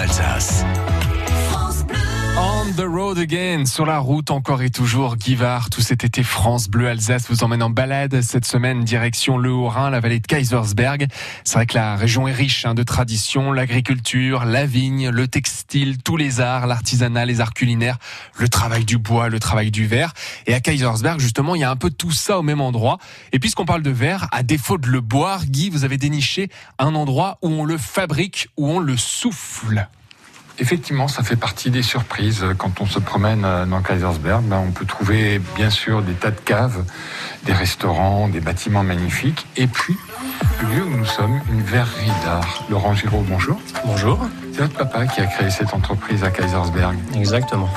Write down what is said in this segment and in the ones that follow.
Alsace. On the road again, sur la route encore et toujours, Guivard, tout cet été France Bleu Alsace vous emmène en balade cette semaine direction le Haut-Rhin, la vallée de Kaisersberg. C'est vrai que la région est riche hein, de traditions, l'agriculture, la vigne, le textile, tous les arts, l'artisanat, les arts culinaires, le travail du bois, le travail du verre. Et à Kaisersberg, justement, il y a un peu tout ça au même endroit. Et puisqu'on parle de verre, à défaut de le boire, Guy, vous avez déniché un endroit où on le fabrique, où on le souffle. Effectivement, ça fait partie des surprises. Quand on se promène euh, dans Kaisersberg, ben, on peut trouver bien sûr des tas de caves, des restaurants, des bâtiments magnifiques. Et puis, le lieu où nous sommes, une verrerie d'art. Laurent Giraud, bonjour. Bonjour. C'est votre papa qui a créé cette entreprise à Kaisersberg. Exactement.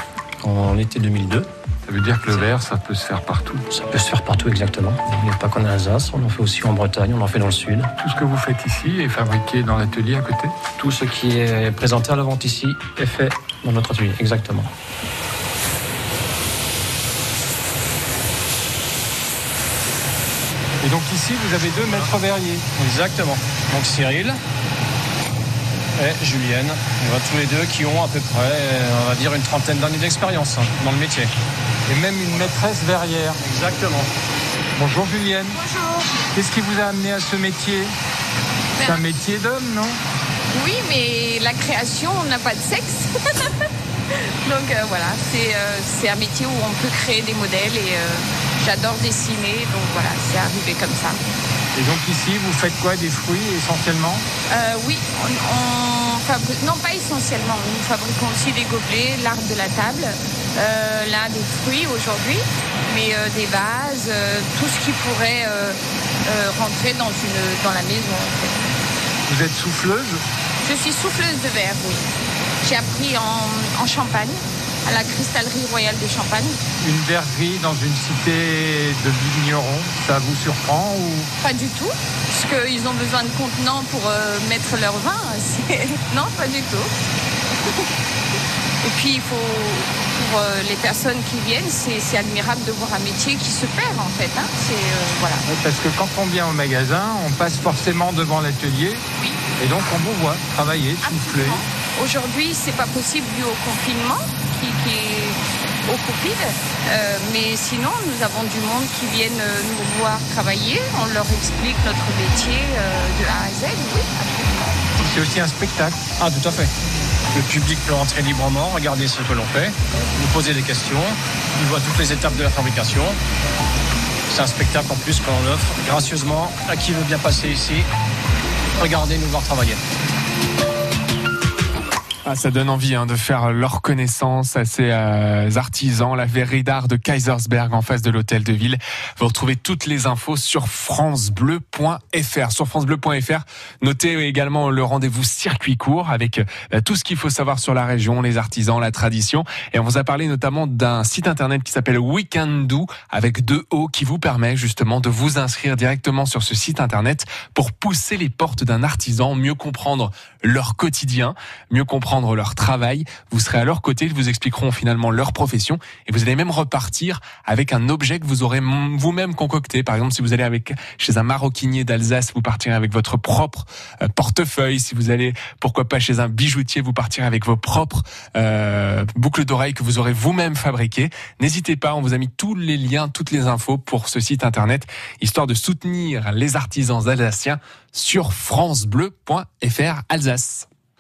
En été 2002. Ça veut dire que le verre, ça peut se faire partout. Ça peut se faire partout, exactement. Il n'y a pas qu'en Alsace, on en fait aussi en Bretagne, on en fait dans le sud. Tout ce que vous faites ici est fabriqué dans l'atelier à côté Tout ce qui est présenté à la vente ici est fait dans notre atelier, exactement. Et donc ici, vous avez deux maîtres verriers. Exactement. Donc Cyril et Julienne, on tous les deux qui ont à peu près, on va dire, une trentaine d'années d'expérience dans le métier. Et même une maîtresse verrière. Exactement. Bonjour Julienne. Bonjour. Qu'est-ce qui vous a amené à ce métier? C'est un métier d'homme, non? Oui, mais la création n'a pas de sexe. Donc euh, voilà, c'est euh, c'est un métier où on peut créer des modèles et euh, j'adore dessiner. Donc voilà, c'est arrivé comme ça. Et donc ici, vous faites quoi? Des fruits essentiellement? Euh, oui, on, on fabrique, non pas essentiellement, nous fabriquons aussi des gobelets, l'art de la table, euh, là des fruits aujourd'hui, mais euh, des vases, euh, tout ce qui pourrait rentrer dans, une, dans la maison. en fait. Vous êtes souffleuse? Je suis souffleuse de verre, oui. J'ai appris en, en Champagne, à la cristallerie royale de Champagne. Une verrerie dans une cité de vignerons, ça vous surprend ou? Pas du tout, parce qu'ils ont besoin de contenants pour mettre leur vin. Non, pas du tout. Et puis, il faut, pour euh, les personnes qui viennent, c'est admirable de voir un métier qui se perd, en fait. hein. C'est, euh, voilà. Parce que quand on vient au magasin, on passe forcément devant l'atelier Oui. et donc on vous voit travailler, souffler. Aujourd'hui, c'est pas possible dû au confinement, qui, qui est au Covid. Euh, mais sinon, nous avons du monde qui viennent nous voir travailler. On leur explique notre métier euh, de A à Z. Oui, absolument. C'est aussi un spectacle. Ah, tout à fait. Le public peut rentrer librement, regarder ce que l'on fait, nous poser des questions, il voit toutes les étapes de la fabrication. C'est un spectacle en plus que l'on offre gracieusement à qui veut bien passer ici. Regardez nous voir travailler. Ça donne envie hein, de faire leur connaissance à ces euh, artisans, la verrerie d'art de Kaisersberg en face de l'hôtel de ville. Vous retrouvez toutes les infos sur francebleu.fr. Sur francebleu.fr, notez également le rendez-vous circuit court avec euh, tout ce qu'il faut savoir sur la région, les artisans, la tradition. Et on vous a parlé notamment d'un site internet qui s'appelle Weekendoo avec deux O qui vous permet justement de vous inscrire directement sur ce site internet pour pousser les portes d'un artisan, mieux comprendre leur quotidien, mieux comprendre leur travail. Vous serez à leur côté, ils vous expliqueront finalement leur profession et vous allez même repartir avec un objet que vous aurez vous-même concocté. Par exemple, si vous allez avec chez un maroquinier d'Alsace, vous partirez avec votre propre euh, portefeuille. Si vous allez, pourquoi pas, chez un bijoutier, vous partirez avec vos propres euh, boucles d'oreilles que vous aurez vous-même fabriquées. N'hésitez pas, on vous a mis tous les liens, toutes les infos pour ce site internet, histoire de soutenir les artisans alsaciens sur francebleu.fr Alsace.